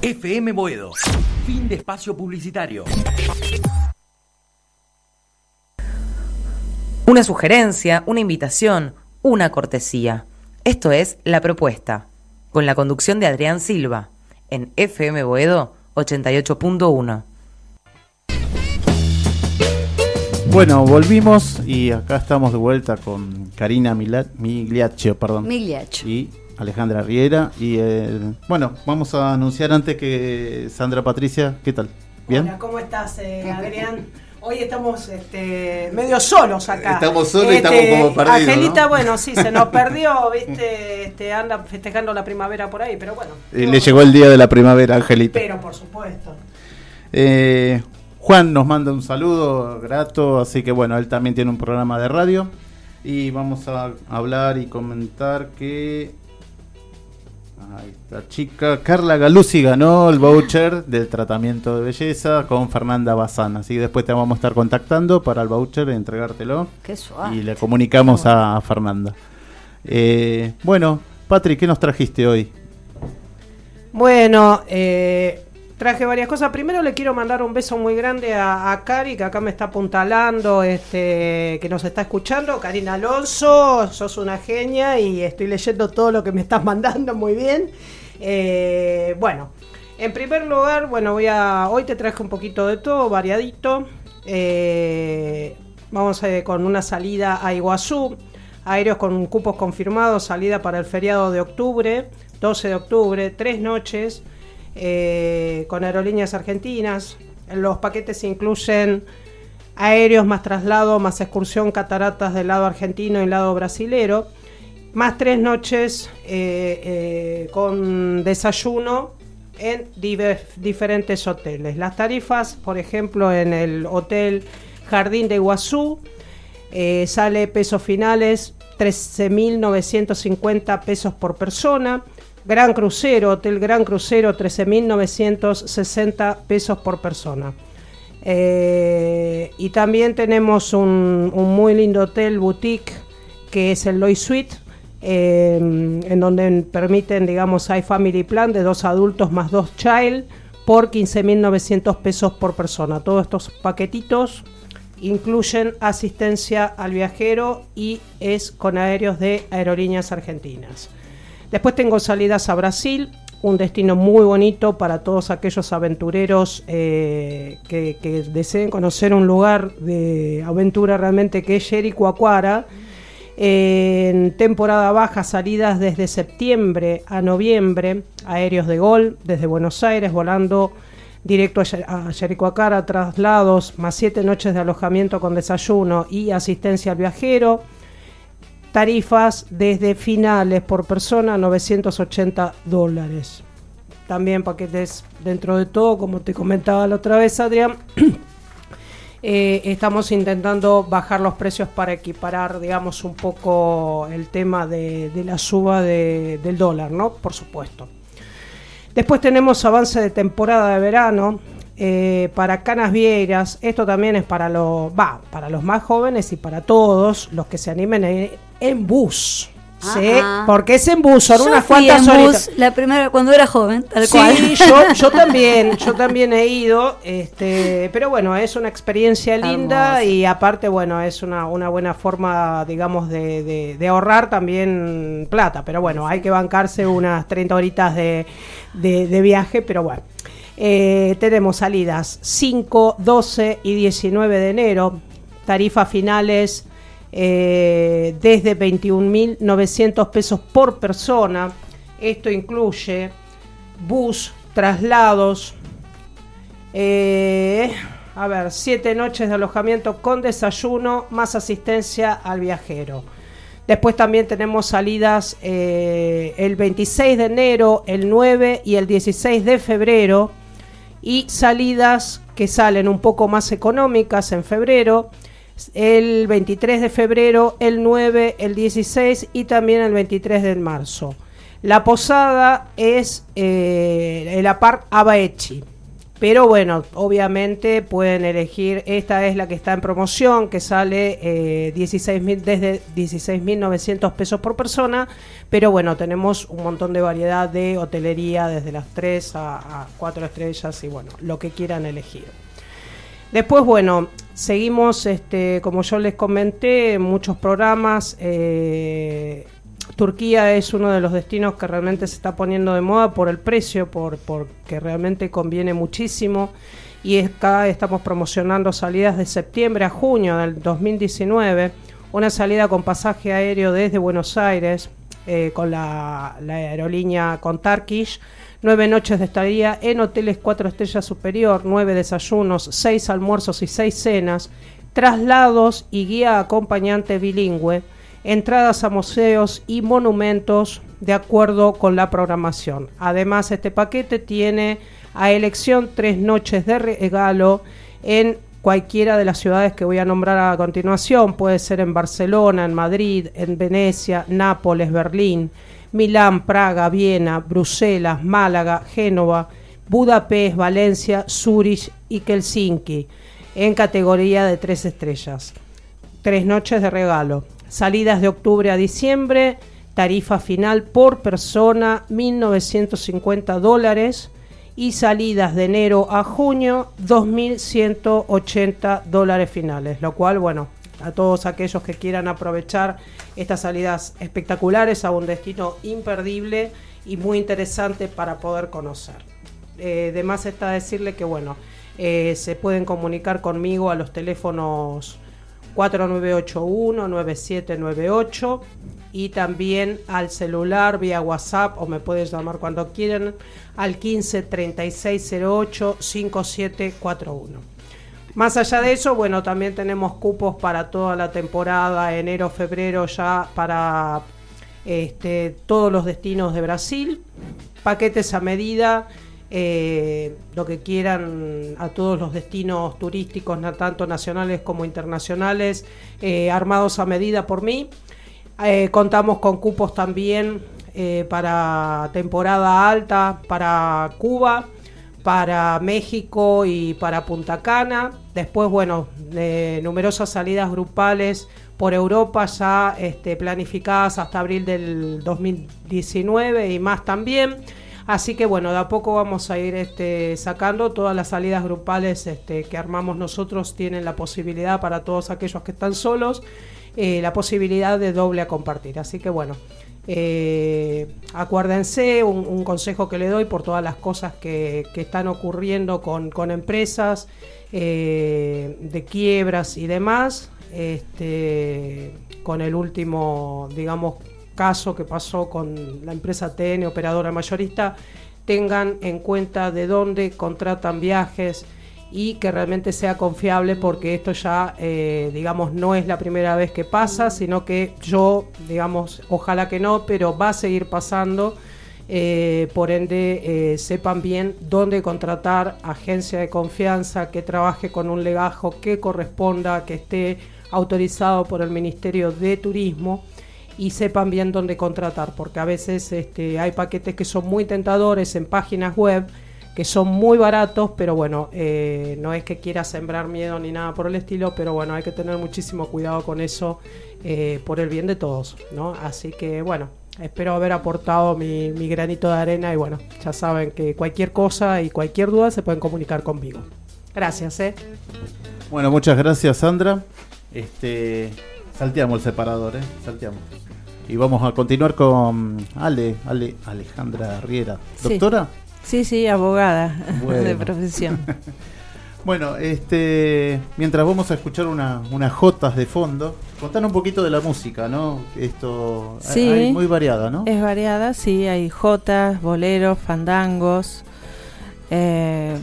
FM Boedo. Fin de espacio publicitario. Una sugerencia, una invitación, una cortesía. Esto es La Propuesta, con la conducción de Adrián Silva, en FM Boedo 88.1. Bueno, volvimos y acá estamos de vuelta con Karina Migliaccio, perdón. Migliaccio. Y Alejandra Riera. Y eh, bueno, vamos a anunciar antes que Sandra Patricia, ¿qué tal? ¿Bien? Hola, ¿cómo estás, eh, Adrián? Hoy estamos este, medio solos acá. Estamos solos y estamos este, como perdidos. Angelita, bueno, sí, se nos perdió, viste, este, anda festejando la primavera por ahí, pero bueno. le llegó el día de la primavera, Angelita. Pero por supuesto. Eh, Juan nos manda un saludo grato, así que bueno, él también tiene un programa de radio. Y vamos a hablar y comentar que esta chica Carla Galuzzi ganó el voucher del tratamiento de belleza con Fernanda Bazán. Así que después te vamos a estar contactando para el voucher, entregártelo. Qué suave. Y le comunicamos a, Fernanda. Eh, bueno, Patrick, ¿qué nos trajiste hoy? Bueno, eh, traje varias cosas. Primero le quiero mandar un beso muy grande a, Cari, que acá me está apuntalando, este, que nos está escuchando. Karina Alonso, sos una genia y estoy leyendo todo lo que me estás mandando muy bien. Eh, bueno, en primer lugar, bueno, voy a. Hoy te traje un poquito de todo, variadito. Eh, vamos a, con una salida a Iguazú. Aéreos con cupos confirmados, salida para el feriado de octubre, 12 de octubre, tres noches. Eh, con aerolíneas argentinas. Los paquetes incluyen aéreos más traslado, más excursión, cataratas del lado argentino y lado brasilero, más tres noches eh, eh, con desayuno en diferentes hoteles. Las tarifas, por ejemplo, en el hotel Jardín de Iguazú, sale pesos finales 13.950 pesos por persona. Gran Crucero, Hotel Gran Crucero, 13.960 pesos por persona. Eh, y también tenemos un, muy lindo hotel boutique que es el Loy Suite, eh, en donde permiten, digamos, hay family plan de dos adultos más dos child por 15.900 pesos por persona. Todos estos paquetitos incluyen asistencia al viajero y es con aéreos de aerolíneas argentinas. Después tengo salidas a Brasil, un destino muy bonito para todos aquellos aventureros eh, que, deseen conocer un lugar de aventura realmente que es Jericoacoara. en temporada baja, salidas desde septiembre a noviembre, aéreos de Gol, desde Buenos Aires, volando directo a Jericoacoara, traslados, más siete noches de alojamiento con desayuno y asistencia al viajero tarifas desde finales por persona 980 dólares. También paquetes dentro de todo, como te comentaba la otra vez, Adrián. Eh, estamos intentando bajar los precios para equiparar, digamos, un poco el tema de, la suba del dólar, ¿no? Por supuesto. Después tenemos avance de temporada de verano. Eh, para canas vieras, esto también es para los, para los más jóvenes y para todos los que se animen a en bus. Sí, porque es en bus, son unas cuantas horas. La primera, cuando era joven, tal sí, Yo, también, yo también he ido, este, pero bueno, es una experiencia linda y aparte, bueno, es una, una buena forma, digamos, de, de, ahorrar también plata, pero bueno, hay que bancarse unas 30 horitas de, de viaje, pero bueno. Eh, tenemos salidas 5, 12 y 19 de enero, tarifas finales eh, desde 21.900 pesos por persona. Esto incluye bus, traslados, eh, a ver, siete noches de alojamiento con desayuno más asistencia al viajero. Después también tenemos salidas eh, el 26 de enero, el 9 y el 16 de febrero. Y salidas que salen un poco más económicas en febrero el 23 de febrero, el 9, el 16 y también el 23 de marzo. La posada es eh, el apart Abaechi. Pero bueno, obviamente pueden elegir, esta es la que está en promoción, que sale eh, 16 desde 16.900 pesos por persona, pero bueno, tenemos un montón de variedad de hotelería, desde las 3 a, a 4 estrellas y bueno, lo que quieran elegir. Después, bueno, seguimos, este, como yo les comenté, muchos programas. Eh, Turquía es uno de los destinos que realmente se está poniendo de moda por el precio, por porque realmente conviene muchísimo. Y acá estamos promocionando salidas de septiembre a junio del 2019. Una salida con pasaje aéreo desde Buenos Aires eh, con la, la aerolínea con Turkish nueve noches de estadía en hoteles cuatro estrellas superior, nueve desayunos, seis almuerzos y seis cenas, traslados y guía acompañante bilingüe, entradas a museos y monumentos de acuerdo con la programación. Además, este paquete tiene a elección tres noches de regalo en cualquiera de las ciudades que voy a nombrar a continuación. Puede ser en Barcelona, en Madrid, en Venecia, Nápoles, Berlín. Milán, Praga, Viena, Bruselas, Málaga, Génova, Budapest, Valencia, Zurich y Helsinki, en categoría de tres estrellas. Tres noches de regalo. Salidas de octubre a diciembre, tarifa final por persona 1.950 dólares y salidas de enero a junio 2.180 dólares finales, lo cual, bueno, a todos aquellos que quieran aprovechar estas salidas espectaculares a un destino imperdible y muy interesante para poder conocer. Eh, además está decirle que bueno, eh, se pueden comunicar conmigo a los teléfonos 4981-9798 y también al celular vía WhatsApp o me puedes llamar cuando quieran al 15 3608 5741. Más allá de eso, bueno, también tenemos cupos para toda la temporada, enero, febrero ya para este, todos los destinos de Brasil, paquetes a medida, eh, lo que quieran a todos los destinos turísticos, tanto nacionales como internacionales, eh, armados a medida por mí. Eh, contamos con cupos también para temporada alta, para Cuba para México y para Punta Cana. Después, bueno, numerosas salidas grupales por Europa ya este, planificadas hasta abril del 2019 y más también. Así que bueno, de a poco vamos a ir este, sacando todas las salidas grupales este, que armamos nosotros. Tienen la posibilidad para todos aquellos que están solos, eh, la posibilidad de doble a compartir. Así que bueno, eh, acuérdense, un, consejo que le doy por todas las cosas que, están ocurriendo con, empresas, eh, de quiebras y demás, este, con el último, digamos, caso que pasó con la empresa TN, operadora mayorista, tengan en cuenta de dónde contratan viajes, y que realmente sea confiable porque esto ya, eh, digamos, no es la primera vez que pasa, sino que yo, digamos, ojalá que no, pero va a seguir pasando. Eh, por ende, eh, sepan bien dónde contratar agencia de confianza que trabaje con un legajo que corresponda, que esté autorizado por el Ministerio de Turismo y sepan bien dónde contratar, porque a veces este, hay paquetes que son muy tentadores en páginas web que son muy baratos, pero bueno, eh, no es que quiera sembrar miedo ni nada por el estilo, pero bueno, hay que tener muchísimo cuidado con eso eh, por el bien de todos, ¿no? Así que bueno, espero haber aportado mi, granito de arena y bueno, ya saben que cualquier cosa y cualquier duda se pueden comunicar conmigo. Gracias, ¿eh? Bueno, muchas gracias, Sandra. Este, salteamos el separador, ¿eh? Salteamos. Y vamos a continuar con Ale, Ale Alejandra Riera. Doctora. Sí, sí, abogada de profesión. bueno, este, mientras vamos a escuchar unas jotas de fondo, contanos un poquito de la música, ¿no? Esto sí, hay muy variada, ¿no? Es variada, sí, hay jotas, boleros, fandangos. Eh,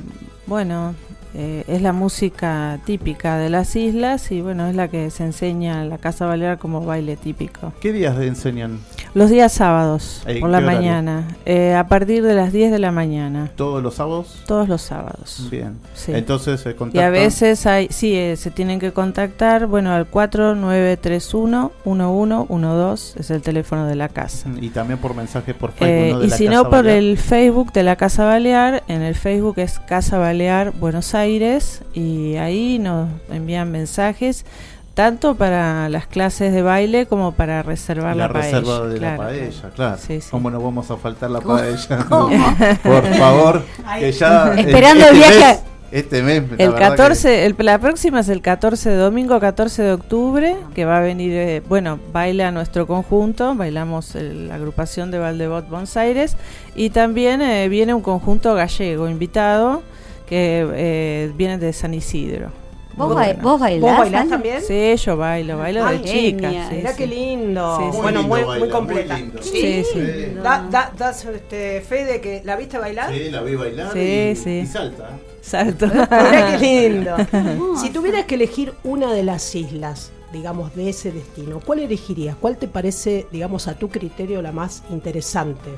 bueno, eh, es la música típica de las islas y bueno, es la que se enseña en la Casa Balear como baile típico. ¿Qué días enseñan? Los días sábados, por la mañana, eh, a partir de las 10 de la mañana. ¿Todos los sábados? Todos los sábados. Bien. Entonces se Y a veces hay, sí, eh, se tienen que contactar, bueno, al 4931-1112, es el teléfono de la casa. Y también por mensajes por Facebook. y si no, por el Facebook de la Casa Balear, en el Facebook es Casa Balear Buenos Aires Aires y ahí nos envían mensajes tanto para las clases de baile como para reservar la, la reserva de la paella, claro. ¿Cómo no vamos a faltar la paella? Por favor, que ya esperando el viaje Este mes. el 14, la próxima es el 14 de domingo, 14 de octubre, que va a venir, eh, bueno, baila nuestro conjunto, bailamos la agrupación de Valdebot Buenos Aires, y también eh, viene un conjunto gallego invitado que eh, viene de San Isidro. ¿Vos, ¿Vos, bailás, también? Sí, yo bailo, bailo de chica. Mira qué lindo. bueno, muy, muy, completa. Sí, sí. Da, da, das este, fe de que la viste bailar. Sí, la vi bailar sí, y, sí. y salta. Salto. Mira qué lindo. si tuvieras que elegir una de las islas, digamos, de ese destino, ¿cuál elegirías? ¿Cuál te parece, digamos, a tu criterio la más interesante?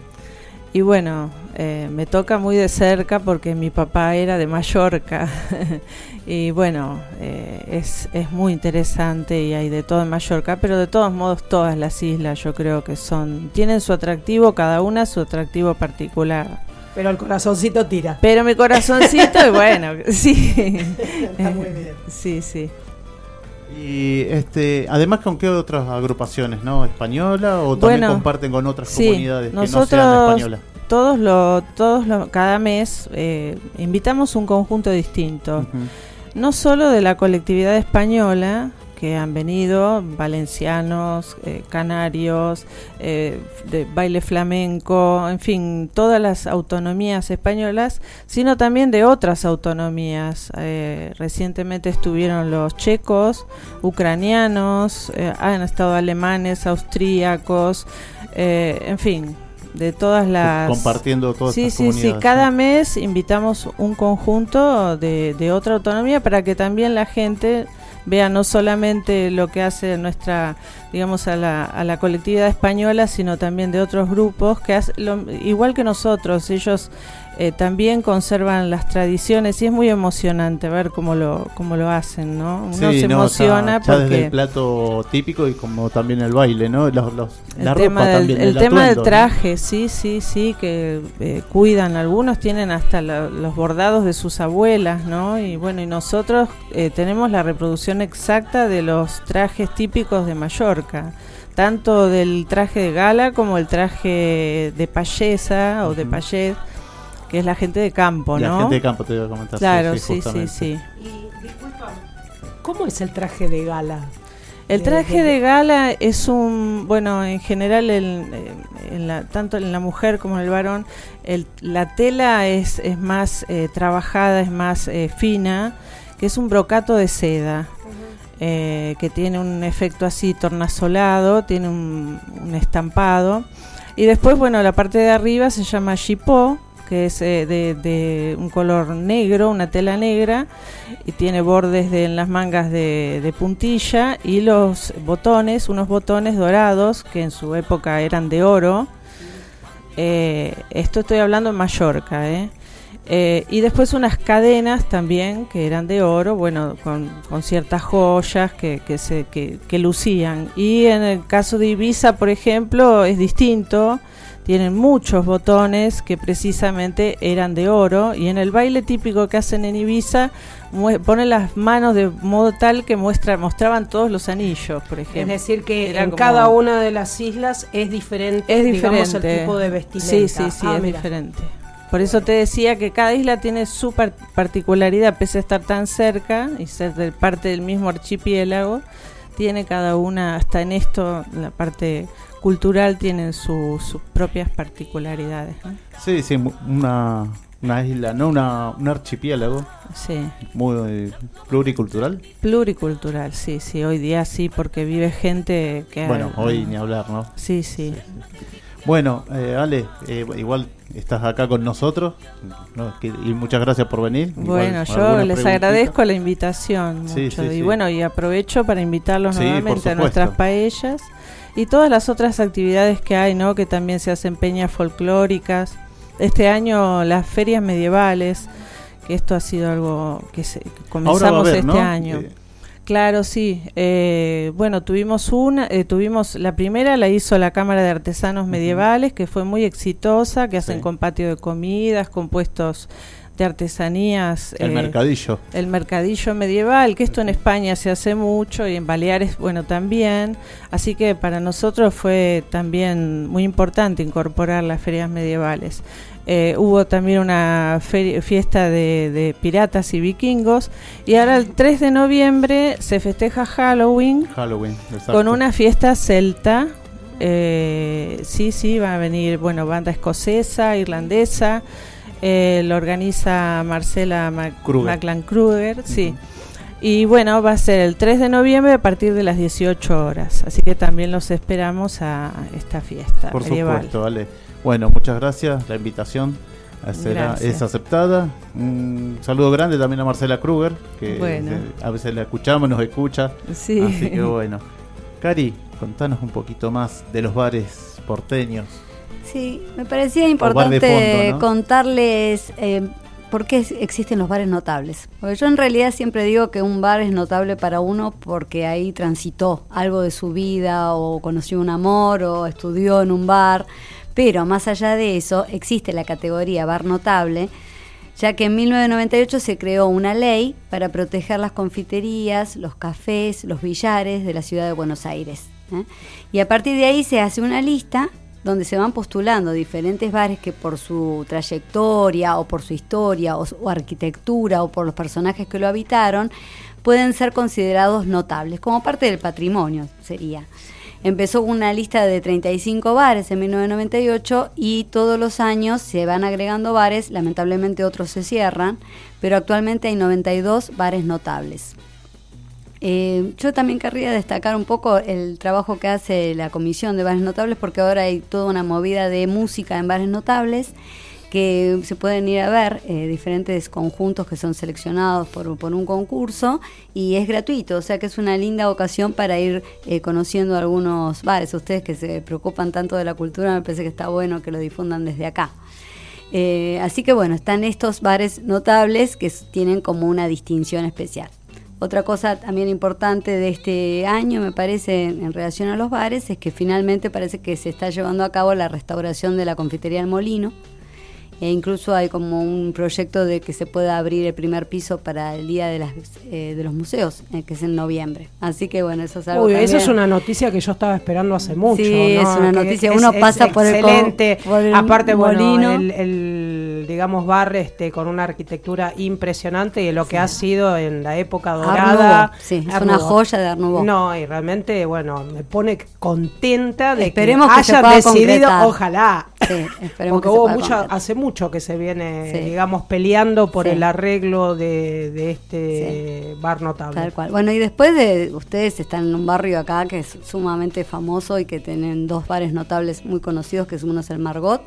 Y bueno, eh, me toca muy de cerca porque mi papá era de Mallorca. y bueno, eh, es, es muy interesante y hay de todo en Mallorca, pero de todos modos todas las islas yo creo que son, tienen su atractivo, cada una su atractivo particular. Pero el corazoncito tira. Pero mi corazoncito, y bueno, sí. Está muy bien. Sí, sí. Y este, además con qué otras agrupaciones, ¿no? Española o también comparten con otras comunidades que no sean españolas. Todos lo, todos lo, cada mes eh, invitamos un conjunto distinto. No solo de la colectividad española, que han venido, valencianos, eh, canarios, eh, de baile flamenco, en fin, todas las autonomías españolas, sino también de otras autonomías. Eh, recientemente estuvieron los checos, ucranianos, han estado alemanes, austríacos, en fin, de todas las compartiendo todas sí sí sí cada mes invitamos un conjunto de, de otra autonomía para que también la gente vea no solamente lo que hace nuestra, digamos, a la, a la colectividad española, sino también de otros grupos que hace, igual que nosotros, ellos eh, también conservan las tradiciones y es muy emocionante ver cómo lo cómo lo hacen, ¿no? Uno se emociona porque desde el plato típico y como también el baile, ¿no? Los, los el tema del, el, tema del traje, sí, sí, sí, que eh, cuidan. Algunos tienen hasta los bordados de sus abuelas, ¿no? Y bueno, y nosotros eh, tenemos la reproducción exacta de los trajes típicos de Mallorca tanto del traje de gala como el traje de payesa o de payet que es la gente de campo, ¿no? La gente de campo te iba a comentar. Claro, sí, sí, sí. Y disculpa, ¿cómo es el traje de gala? El traje de, gala es un, bueno, en general, el, en la, tanto en la mujer como en el varón, el, la tela es, es más eh, trabajada, es más eh, fina, que es un brocato de seda. Eh, que tiene un efecto así tornasolado, tiene un, un, estampado. Y después, bueno, la parte de arriba se llama chipó, que es eh, de, un color negro, una tela negra, y tiene bordes de, en las mangas de, puntilla y los botones, unos botones dorados que en su época eran de oro. Eh, esto estoy hablando en Mallorca, ¿eh? y después unas cadenas también que eran de oro, bueno, con, ciertas joyas que, que, se, que, que lucían. Y en el caso de Ibiza, por ejemplo, es distinto tienen muchos botones que precisamente eran de oro y en el baile típico que hacen en Ibiza ponen las manos de modo tal que muestra, mostraban todos los anillos, por ejemplo. Es decir, que en cada una de las islas es diferente, es diferente. Digamos, el tipo de vestimenta. Sí, sí, sí, ah, es diferente. Por eso te decía que cada isla tiene su particularidad, pese a estar tan cerca y ser de parte del mismo archipiélago, tiene cada una, hasta en esto, la parte cultural tienen sus propias particularidades. Sí, sí, una, una isla, no una, un archipiélago. Sí. Muy pluricultural. Pluricultural, sí, sí. Hoy día sí, porque vive gente que. Bueno, hoy ni hablar, ¿no? Sí, sí. Bueno, eh, Ale, eh, igual estás acá con nosotros y muchas gracias por venir. Bueno, yo les agradezco la invitación mucho y bueno, y aprovecho para invitarlos nuevamente a nuestras paellas y todas las otras actividades que hay, ¿no? Que también se hacen peñas folclóricas. Este año las ferias medievales, que esto ha sido algo que, se, comenzamos este año. Eh, claro, sí. Eh, bueno, tuvimos una, eh, tuvimos la primera la hizo la Cámara de Artesanos Medievales, que fue muy exitosa, que hacen con patio de comidas, compuestos de artesanías. El mercadillo. El mercadillo medieval, que esto en España se hace mucho y en Baleares, bueno, también. Así que para nosotros fue también muy importante incorporar las ferias medievales. Eh, hubo también una fiesta de, piratas y vikingos. Y ahora el 3 de noviembre se festeja Halloween, Halloween con una fiesta celta. Eh, sí, sí, va a venir, bueno, banda escocesa, irlandesa. Eh, lo organiza Marcela McLan Kruger, sí. Y bueno, va a ser el 3 de noviembre a partir de las 18 horas. Así que también los esperamos a esta fiesta. Por supuesto, vale. Bueno, muchas gracias. La invitación es aceptada. Un saludo grande también a Marcela Kruger, que a veces la escuchamos, nos escucha. Sí. Así que bueno. Cari, contanos un poquito más de los bares porteños. Sí, me parecía importante contarles eh, por qué existen los bares notables. Porque yo en realidad siempre digo que un bar es notable para uno porque ahí transitó algo de su vida o conoció un amor o estudió en un bar pero más allá de eso, existe la categoría bar notable, ya que en 1998 se creó una ley para proteger las confiterías, los cafés, los billares de la ciudad de Buenos Aires. ¿eh? Y a partir de ahí se hace una lista donde se van postulando diferentes bares que por su trayectoria o por su historia o, o arquitectura o por los personajes que lo habitaron pueden ser considerados notables, como parte del patrimonio sería. Empezó una lista de 35 bares en 1998 y todos los años se van agregando bares, lamentablemente otros se cierran, pero actualmente hay 92 bares notables. Eh, yo también querría destacar un poco el trabajo que hace la Comisión de Bares Notables porque ahora hay toda una movida de música en bares notables que se pueden ir a ver eh, diferentes conjuntos que son seleccionados por, un concurso y es gratuito, o sea que es una linda ocasión para ir eh, conociendo algunos bares. Ustedes que se preocupan tanto de la cultura, me parece que está bueno que lo difundan desde acá. Eh, así que bueno, están estos bares notables que tienen como una distinción especial. Otra cosa también importante de este año, me parece, en relación a los bares, es que finalmente parece que se está llevando a cabo la restauración de la confitería El Molino, e incluso hay como un proyecto de que se pueda abrir el primer piso para el día de, las, eh, de los museos, eh, que es en noviembre. Así que bueno, eso es algo. Uy, eso es una noticia que yo estaba esperando hace mucho. Sí, es una noticia. Uno pasa por, el, Aparte, bueno, el, digamos bar este con una arquitectura impresionante y lo que ha sido en la época dorada. Sí, es una joya de Arnubó. No, y realmente, bueno, me pone contenta de Esperemos que, hayan decidido, ojalá. Sí, esperemos Porque hubo mucho, hace mucho que se viene, digamos, peleando por el arreglo de, este bar notable. Tal cual. Bueno, y después de ustedes están en un barrio acá que es sumamente famoso y que tienen dos bares notables muy conocidos, que uno es el Margot,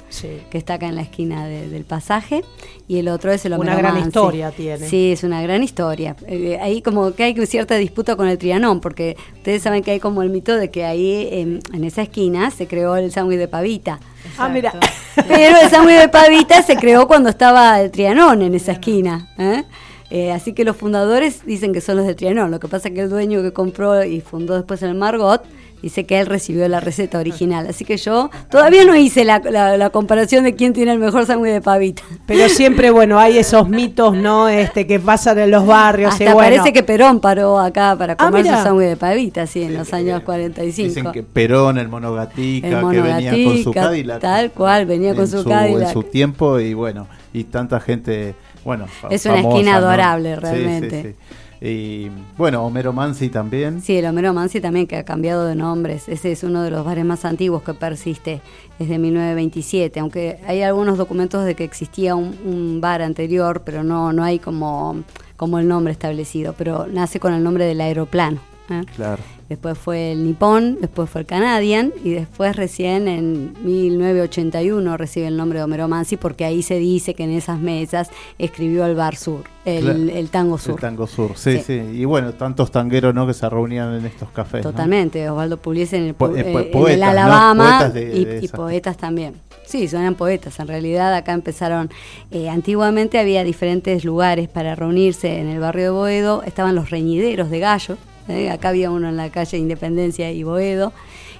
que está acá en la esquina del pasaje, y el otro es el Una gran historia tiene. Sí, es una gran historia. Eh, ahí como que hay cierta disputa con el Trianón, porque ustedes saben que hay como el mito de que ahí en esa esquina se creó el sándwich de pavita. Ah, mira. Pero el sándwich de pavita se creó cuando estaba el Trianón en esa esquina. ¿eh? Eh, así que los fundadores dicen que son los de Trianón. Lo que pasa es que el dueño que compró y fundó después el Margot dice que él recibió la receta original. Así que yo todavía no hice la, la, comparación de quién tiene el mejor sándwich de pavita. Pero siempre, bueno, hay esos mitos, ¿no? Este que pasan en los barrios. Hasta parece que Perón paró acá para ah, comer su sándwich de pavita, sí, en los años 45. Dicen que Perón, el monogatica, que venía con su Cadillac. Tal cual, venía con su, Cadillac. En su tiempo y bueno, y tanta gente, bueno, Es una esquina adorable, realmente. Sí, sí, y bueno, Homero Mansi también. Sí, el Homero Mansi también que ha cambiado de nombres. Ese es uno de los bares más antiguos que persiste desde 1927, aunque hay algunos documentos de que existía un, bar anterior, pero no, no hay como, como el nombre establecido, pero nace con el nombre del aeroplano. ¿Eh? Claro después fue el Nippon, después fue el Canadian y después recién en 1981 recibe el nombre de Homero Mansi porque ahí se dice que en esas mesas escribió el Bar Sur, el, Tango Sur. El Tango Sur, sí, sí, Y bueno, tantos tangueros ¿no? que se reunían en estos cafés. Totalmente, Osvaldo Pugliese en el, eh, eh, Alabama y, poetas también. Sí, son poetas. En realidad acá empezaron, eh, antiguamente había diferentes lugares para reunirse en el barrio de Boedo. Estaban los reñideros de gallo, ¿eh? acá había uno en la calle Independencia y Boedo,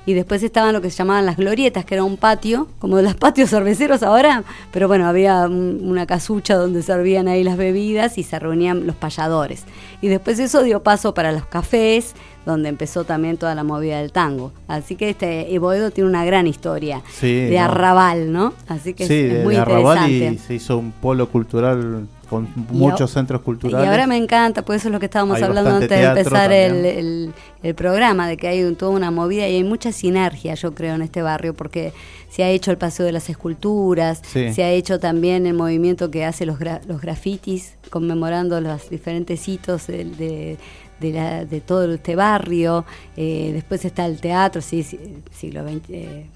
y después estaban lo que se llamaban las glorietas, que era un patio, como de los patios cerveceros ahora, pero bueno, había una casucha donde servían ahí las bebidas y se reunían los payadores. Y después eso dio paso para los cafés, donde empezó también toda la movida del tango. Así que este Boedo tiene una gran historia de arrabal, ¿no? Así que es, muy arrabal y se hizo un polo cultural con muchos centros culturales. Y ahora me encanta, pues eso es lo que estábamos hablando antes de empezar el, el, programa, de que hay toda una movida y hay mucha sinergia, yo creo, en este barrio, porque se ha hecho el Paseo de las Esculturas, se ha hecho también el movimiento que hace los, los grafitis, conmemorando los diferentes hitos de, de, la, de todo este barrio. Eh, después está el teatro, sí, siglo XX.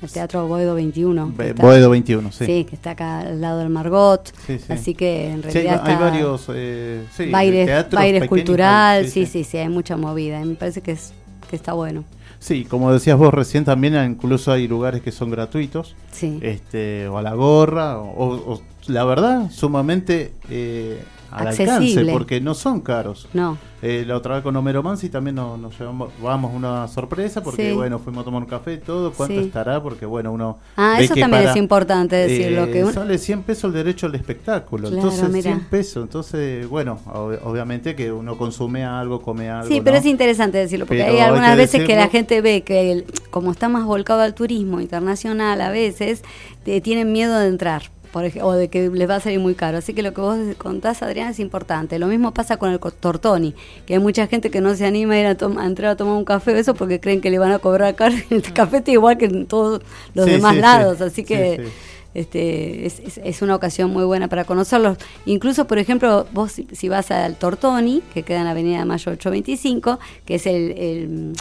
El Teatro Boedo 21. Boedo 21, sí. Sí, que está acá al lado del Margot. Así que en realidad. hay, varios. Eh, baires, cultural, sí, sí, sí, hay mucha movida. Me parece que, es, que está bueno. Sí, como decías vos recién, también incluso hay lugares que son gratuitos. Sí. Este, o a la gorra, o, la verdad, sumamente. Eh, al alcance, porque no son caros. No. Eh, la otra vez con Homero Mansi también nos, llevamos vamos una sorpresa, porque bueno, fuimos a tomar un café y todo. ¿Cuánto estará? Porque bueno, uno. Ah, eso también es importante decirlo. Eh, que Sale 100 pesos el derecho al espectáculo. entonces, 100 pesos. Entonces, bueno, obviamente que uno consume algo, come algo. Sí, pero es interesante decirlo, porque hay algunas veces que la gente ve que, como está más volcado al turismo internacional, a veces tienen miedo de entrar o de que les va a salir muy caro. Así que lo que vos contás, Adrián, es importante. Lo mismo pasa con el tortoni, que hay mucha gente que no se anima a ir a, entrar a tomar un café o eso porque creen que le van a cobrar caro. El café está igual que en todos los demás lados, así que este es, es, una ocasión muy buena para conocerlos. Incluso, por ejemplo, vos si, vas al Tortoni, que queda en la Avenida Mayo 825, que es el, el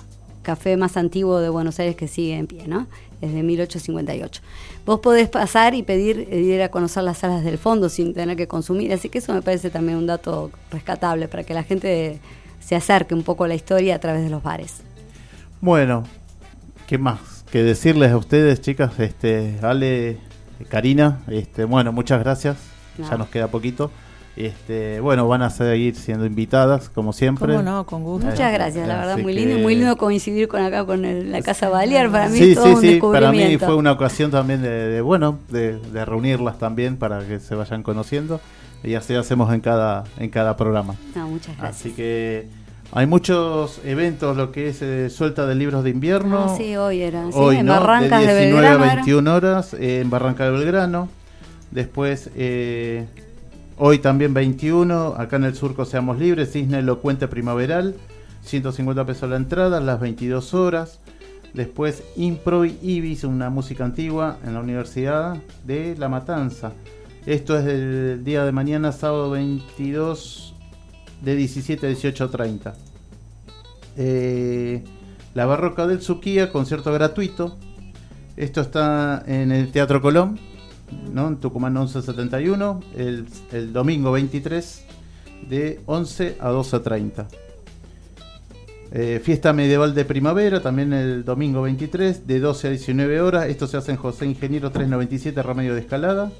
café más antiguo de Buenos Aires que sigue en pie, ¿no? Es de 1858 vos podés pasar y pedir eh, ir a conocer las salas del fondo sin tener que consumir. Así que eso me parece también un dato rescatable para que la gente se acerque un poco a la historia a través de los bares. Bueno, ¿qué más? Que decirles a ustedes, chicas, este, Ale, Karina, este, bueno, muchas gracias. Ya nos queda poquito. Este, bueno, van a seguir siendo invitadas, como siempre. ¿Cómo no? Con gusto. Muchas gracias, la verdad, muy lindo. Muy lindo coincidir con acá, con la Casa Balear. Para mí sí, todo sí, un sí. Para mí fue una ocasión también de, bueno, de, reunirlas también para que se vayan conociendo. Y así hacemos en cada, en cada programa. muchas gracias. Así que hay muchos eventos, lo que es eh, suelta de libros de invierno. Ah, sí, hoy era. hoy, en Barrancas de 19 a 21 horas en Barranca de Belgrano. Después... Eh, Hoy también 21, acá en el surco Seamos Libres, Cisne Elocuente Primaveral, 150 pesos la entrada, las 22 horas. Después Impro Ibis, una música antigua en la Universidad de La Matanza. Esto es el día de mañana, sábado 22, de 17 a 18.30. Eh, la Barroca del Suquía, concierto gratuito. Esto está en el Teatro Colón, en Tucumán 1171, el, el domingo 23 de 11 a 12.30. Eh, fiesta medieval de primavera, también el domingo 23, de 12 a 19 horas. Esto se hace en José Ingeniero 397, Remedio de Escalada.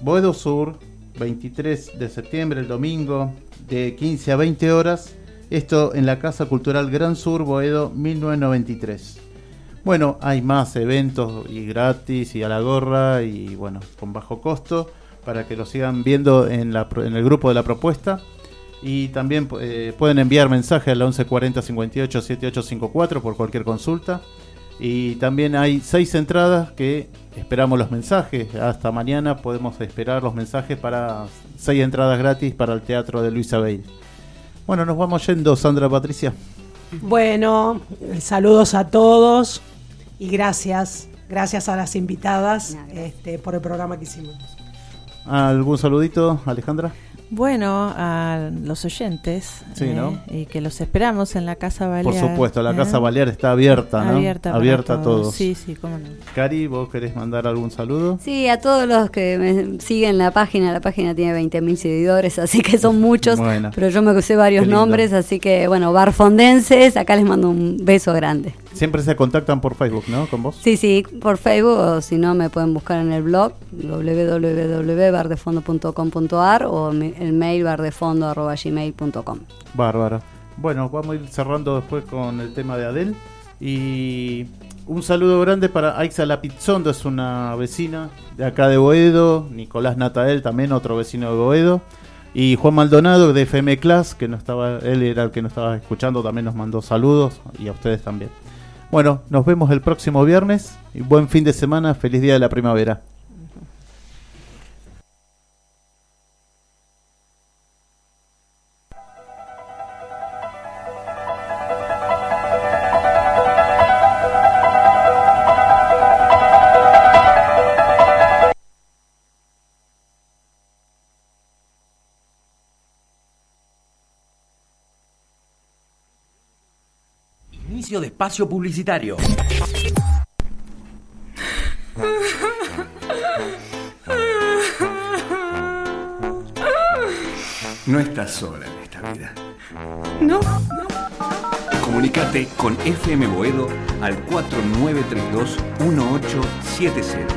Boedo Sur, 23 de septiembre, el domingo, de 15 a 20 horas. Esto en la Casa Cultural Gran Sur, Boedo 1993. Bueno, hay más eventos y gratis y a la gorra y bueno, con bajo costo para que lo sigan viendo en, la, en el grupo de la propuesta. Y también eh, pueden enviar mensaje al 1140 58 7854 por cualquier consulta. Y también hay seis entradas que esperamos los mensajes. Hasta mañana podemos esperar los mensajes para seis entradas gratis para el teatro de Luis Abel. Bueno, nos vamos yendo, Sandra Patricia. Bueno, saludos a todos y gracias, gracias a las invitadas este, por el programa que hicimos. ¿Algún saludito, Alejandra? Bueno, a los oyentes. Eh, y que los esperamos en la Casa Balear. Por supuesto, la Casa ¿eh? Balear está abierta, ¿no? Abierta, abierta a todos. Sí, sí, cómo no. Cari, ¿vos querés mandar algún saludo? Sí, a todos los que me siguen la página. La página tiene 20.000 seguidores, así que son muchos. Pero yo me sé varios nombres, así que, bueno, barfondenses, acá les mando un beso grande. Siempre se contactan por Facebook, ¿no? Con vos. Sí, sí, por Facebook, o si no, me pueden buscar en el blog www.bardefondo.com.ar o el mail bardefondo.gmail.com. Bárbaro. Bueno, vamos a ir cerrando después con el tema de Adel. Y un saludo grande para Aixa Lapizzondo, es una vecina de acá de Boedo. Nicolás Natael, también otro vecino de Boedo. Y Juan Maldonado de FM Class, que no estaba, él era el que nos estaba escuchando, también nos mandó saludos y a ustedes también. Bueno, nos vemos el próximo viernes y buen fin de semana, feliz día de la primavera. De espacio publicitario. No estás sola en esta vida. No. Comunicate con FM Boedo al 4932 1870.